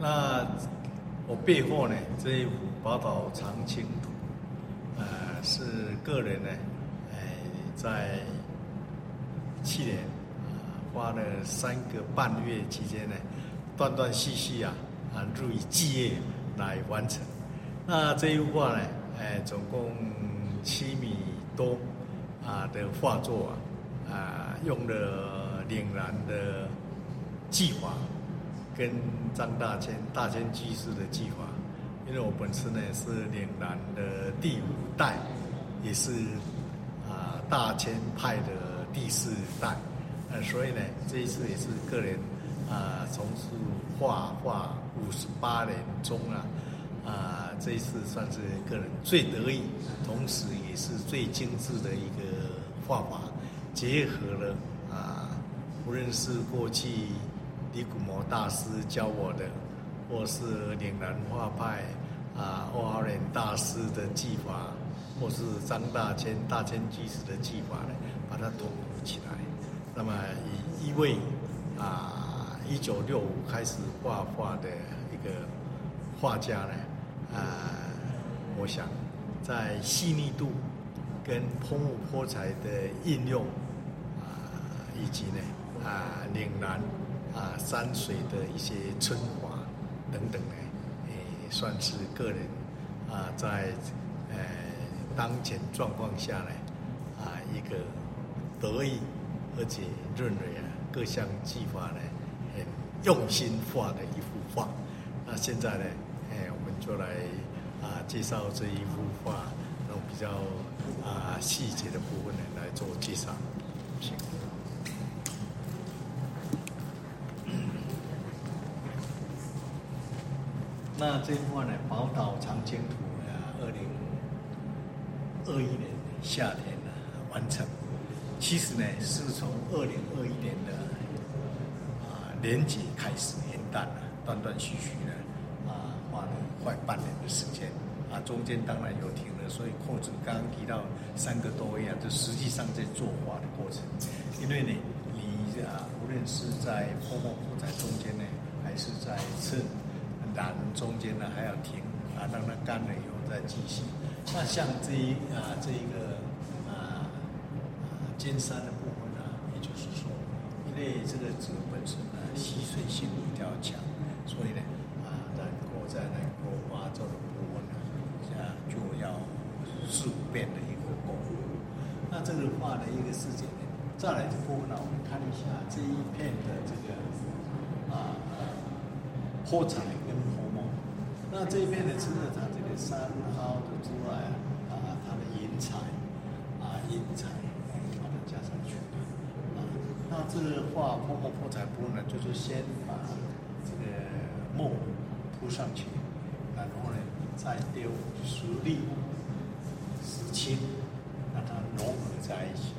那我背后呢，这一幅宝岛长青图，呃，是个人呢，哎，在去年啊，花了三个半月期间呢，断断续续啊，啊，入以继夜来完成。那这一幅画呢，哎，总共七米多啊的画作啊，啊，用了岭南的技法。跟张大千大千居士的计划，因为我本身呢是岭南的第五代，也是啊大千派的第四代，呃，所以呢这一次也是个人啊从事画画五十八年中啊啊这一次算是个人最得意，同时也是最精致的一个画法，结合了啊无论是过去。李古模大师教我的，或是岭南画派啊，欧豪莲大师的技法，或是张大千大千居士的技法呢，把它统合起来。那么以一位啊，一九六五开始画画的一个画家呢，啊，我想在细腻度跟泼墨泼彩的应用啊，以及呢啊岭南。啊，山水的一些春华等等呢，诶，算是个人啊，在呃当前状况下呢，啊一个得意而且认为啊各项技法呢很用心画的一幅画。那现在呢，哎，我们就来啊介绍这一幅画，那种比较啊细节的部分呢来做介绍。行。那这幅画呢，《宝岛长青图》啊，二零二一年夏天呢完成。其实呢，是从二零二一年的啊年节开始元旦了，断断续续的啊画了快半年的时间啊，中间当然有停了，所以扣子刚刚提到三个多月啊，就实际上在作画的过程。因为呢，你啊，无论是在泼墨泼彩中间呢，还是在衬。然中间呢还要停啊，让它干了以后再继续。那像这一啊这一个啊啊尖山的部分呢，也就是说，因为这个纸本身呢吸水性比较强，所以呢啊在国在那个画作的部分呢，啊就要四五遍的一个功夫。那这个画的一个事件呢，再来这部分呢，我们看一下这一片的这个泼彩跟破墨。那这边呢，除了它这个山凹的之外啊，啊，它的云彩啊，云彩把它加上去啊。那这画泼墨泼彩部呢，就是先把这个墨铺上去，然后呢再丢石粒、石青，让它融合在一起。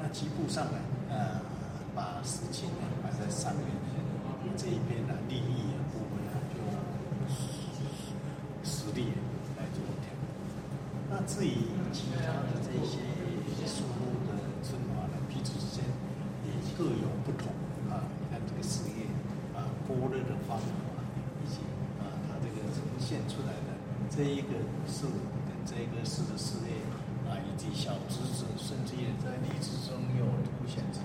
那基部上呢，啊，把石青呢摆在上面，这一边呢立意啊部分呢就。来做调。那至于其他的这些树木的春华呢，彼此之间也各有不同啊。你看这个树叶啊，拨热的方法，以及啊，它这个呈现出来的这一个树跟这一个树的树叶啊，以及小枝子，甚至也在叶子中又凸显出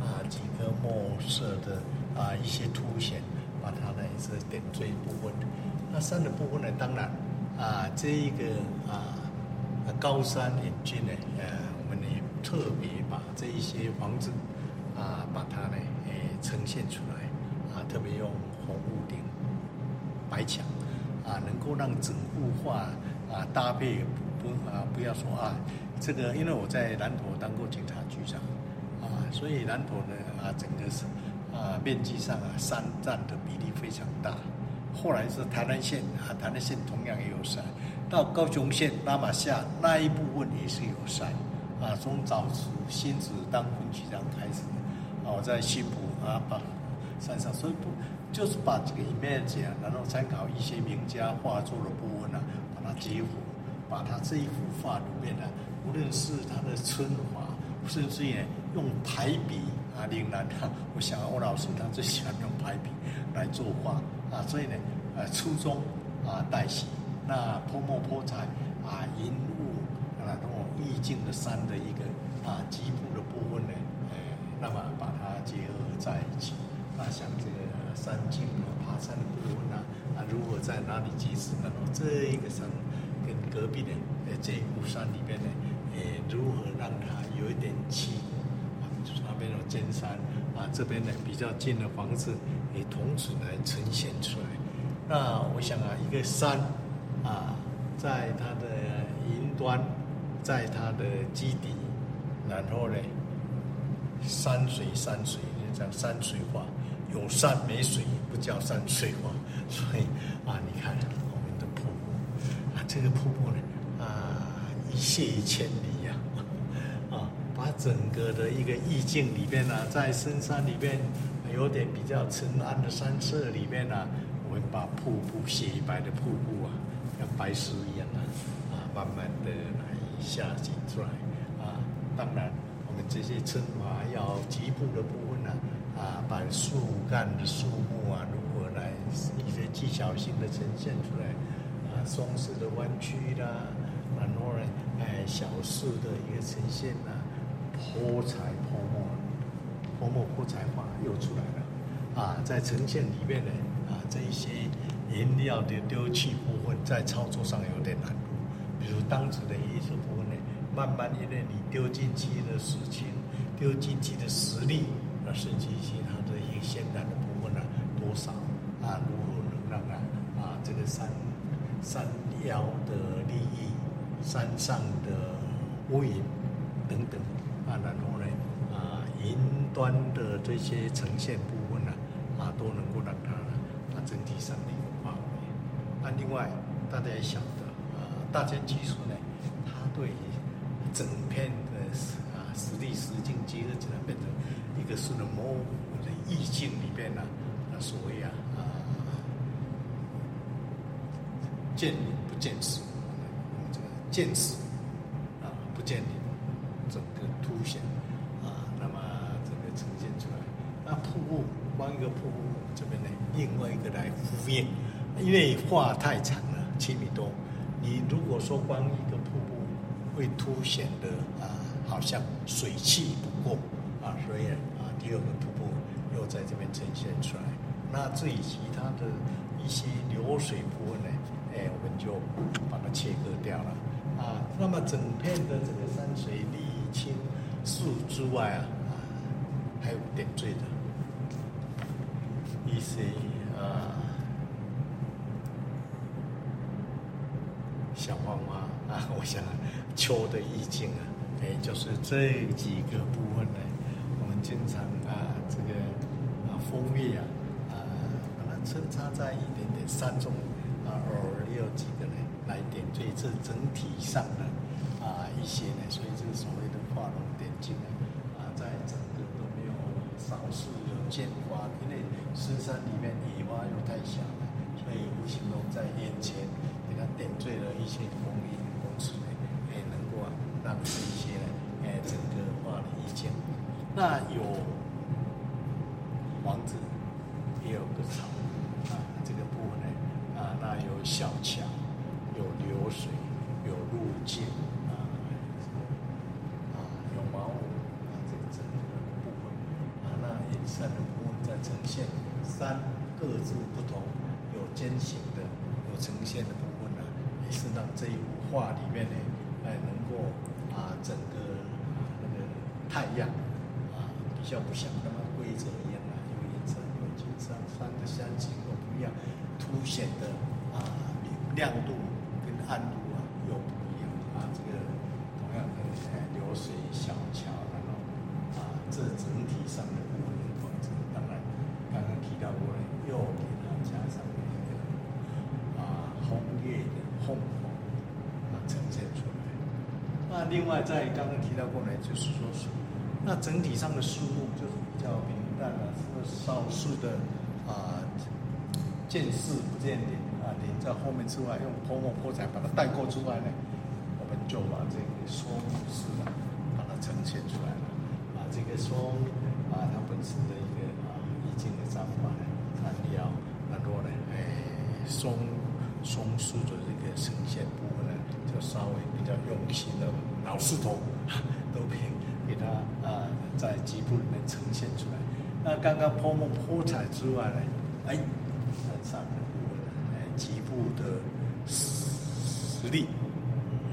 啊几个墨色的啊一些凸显，把它呢也是点缀部分。那山的部分呢，当然。啊，这一个啊，高山引进呢，呃，我们也特别把这一些房子啊，把它呢，诶，呈现出来，啊，特别用红屋顶、白墙，啊，能够让整幅画啊搭配不啊，不要说啊，这个，因为我在南投当过警察局长，啊，所以南投呢，啊，整个是啊，面积上啊，山占的比例非常大。后来是台南县啊，台南县同样也有山，到高雄县拉玛夏那一部分也是有山，啊，从早期新竹当分局长开始，啊，我在西部啊把山上，所以不就是把这个 image，然后参考一些名家画作的部分啊，把它结合，把它这一幅画里面呢，无论是它的春华，甚至于用排比啊，岭南的，我想欧老师他最喜欢用排比来作画。啊，所以呢，呃，初中啊带喜，那泼墨泼彩啊，云雾啊，那种意境的山的一个啊局部的部分呢，呃，那么把它结合在一起，啊，像这个山径啊，爬山的部分啊，啊，如果在哪里结识呢？这一个山跟隔壁的呃这一股山里边呢，呃，如何让它有？山啊，这边呢比较近的房子也同时来呈现出来。那我想啊，一个山啊，在它的云端，在它的基底，然后呢，山水山水，就叫山水画。有山没水不叫山水画。所以啊，你看我们的瀑布啊，这个瀑布呢啊，一泻千里。把整个的一个意境里边呢、在深山里边有点比较沉暗的山色里边呢、我们把瀑布雪白的瀑布啊，像白石一样啊，啊，慢慢的来下行出来啊。当然，我们这些縉华要局部的部分呢，啊，把树干的树木啊，如何来一些技巧性的呈现出来啊，松石的弯曲啦，啊然后呢，哎，小树的一个呈现呐、啊。泼彩泼墨，泼墨泼彩画又出来了，啊，在呈现里面呢，啊，这一些颜料的丢弃部分，在操作上有点难度。比如当时的艺术部分呢，慢慢因为你丢进去的事情，丢进去的实力，那甚至一些它的一个现代的部分呢，多少啊，如何能让啊啊这个山山腰的立意，山上的乌云等等。啊，然后呢，啊，云端的这些呈现部分呢，啊，都能够让它呢，啊，整体上的一个画面。那另外，大家也晓得，啊，大千技术呢，它对于整片的啊实力实境结合起来，变成一个是模糊的意境里边呢，啊，所谓啊，啊，见不见石，这个见石啊不见林。凸显啊，那么这个呈现出来，那瀑布光一个瀑布这边呢，另外一个来呼应，因为画太长了，七米多，你如果说光一个瀑布会凸显的啊，好像水汽不够啊，所以啊，第二个瀑布又在这边呈现出来。那至于其他的一些流水部分呢，哎，我们就把它切割掉了啊。那么整片的这个山水。树之外啊，还有点缀的一些啊小花花啊，我想秋的意境啊，哎，就是这几个部分呢，我们经常啊，这个啊枫叶啊，啊，把它穿插在一点点山中啊，偶尔也有几个呢来点缀这整体上的一些呢，所以这个所谓的。画龙点睛呢啊，在整个都没有少数有见花，因为深山里面野花又太小了，所以无形中在眼前给它点缀了一些红叶红树呢，也能够啊让这一些呢，哎，整个画的意境。那有房子，也有个草啊，这个部分呢啊，那有小桥，有流水，有路径。山的部分在呈现，三各自不同，有尖形的，有呈现的部分呢，也是让这一幅画里面呢，哎，能够啊，整个那个太阳啊，比较不像那么规则一样啊，有颜色，有景色，山的山形都不一样，凸显的啊亮度跟暗度啊又不一样啊，这个同样的流水小桥，然后啊，这整体上的部分。又给它加上一个啊红叶的红红啊呈现出来。那另外在刚刚提到过来，就是说是那整体上的树木就是比较平淡了，是少数的啊见树不见林啊林在后面之外，用泼墨泼彩把它带过之外呢，我们就把这个松石啊把它呈现出来了。啊，这个松啊它本身的一个啊意境的章法呢。材料，然后呢，哎，松松树的这个呈现部分呢，就稍微比较用心的老师头都给给它啊，在局部里面呈现出来。那刚刚泼墨泼彩之外呢，哎，上的部分，哎，局部的实力，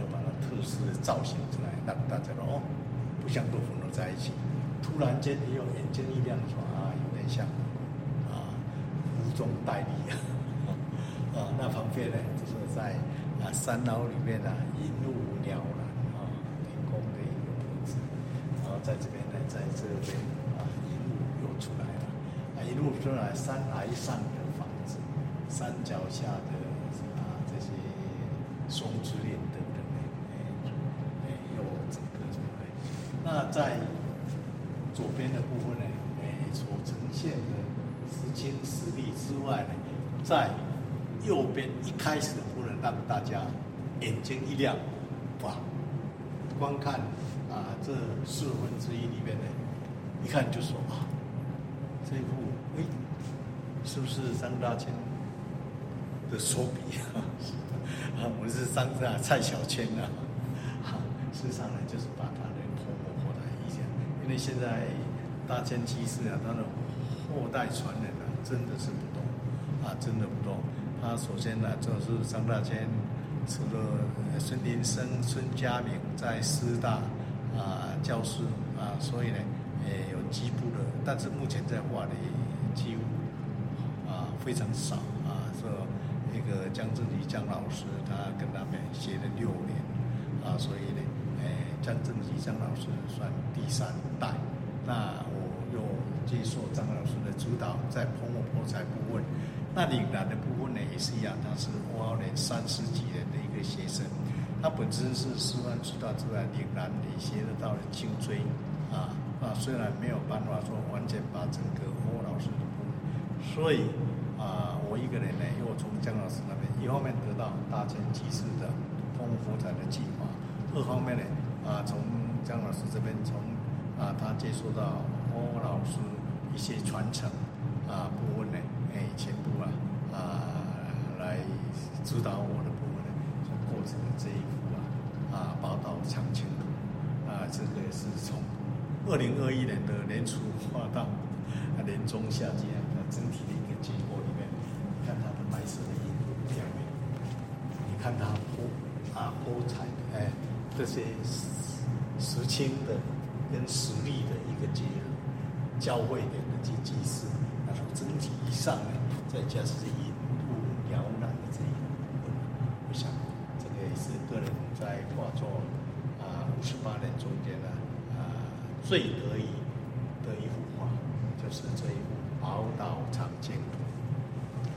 又把它特殊的造型出来，让大家哦，不像都混合在一起。突然间，你用眼睛一亮，说啊，有点像啊，无中带力啊，啊，那旁边呢，就是在啊山坳里面啊，云雾鸟了啊，天空的一个脖子，然后在这边呢，在这边啊，云雾又出来了，啊，一路出来，山崖上的房子，山脚下的啊这些松枝林等等的，哎，又整个出来，那在。左边的部分呢，哎，所呈现的时间实力之外呢，在右边一开始不能让大家眼睛一亮，哇，光看啊这四分之一里面呢，一看就说啊，这一幅哎，是不是张大千的手笔啊？啊，我是张大蔡小千啊，啊，事实上呢，就是把他的泼墨泼在一下。因为现在大千居士啊，他的后代传人啊，真的是不多啊，真的不多。他首先呢，就是张大千，除了孙林生、孙家明在师大啊教书啊，所以呢，也有几部的，但是目前在画的几乎啊非常少啊。说那个江正吉江老师，他跟他们学了六年啊，所以呢。哎江正吉江老师算第三代，那我又接受张老师的指导，在泼墨泼彩部分，那岭南的部分呢也是一样，他是花莲三十几年的一个学生，他本身是师范师大之外，岭南也学得到了精椎，啊啊，虽然没有办法说完全把整个郭老师的部分，所以啊，我一个人呢又从江老师那边一方面得到大千居士的丰富彩的计划，二方面呢。啊，从江老师这边，从啊，他接触到欧老师一些传承啊部分呢，哎，全部啊啊来指导我的部分呢，就构成了这一幅啊啊宝岛长青图啊，这个是从二零二一年的年初画到啊年中下季啊，整体的一个结果里面，你看它的白色的印度表面，你看它泼啊泼彩的哎这些。石青的跟实力的一个结合，交汇点的这祭祀，他说整体以上呢，再加上这引入摇篮的这一部分，我想这个也是个人在画作啊五十八年中间呢啊、最得意的一幅画，就是这一幅《宝岛长剑图》。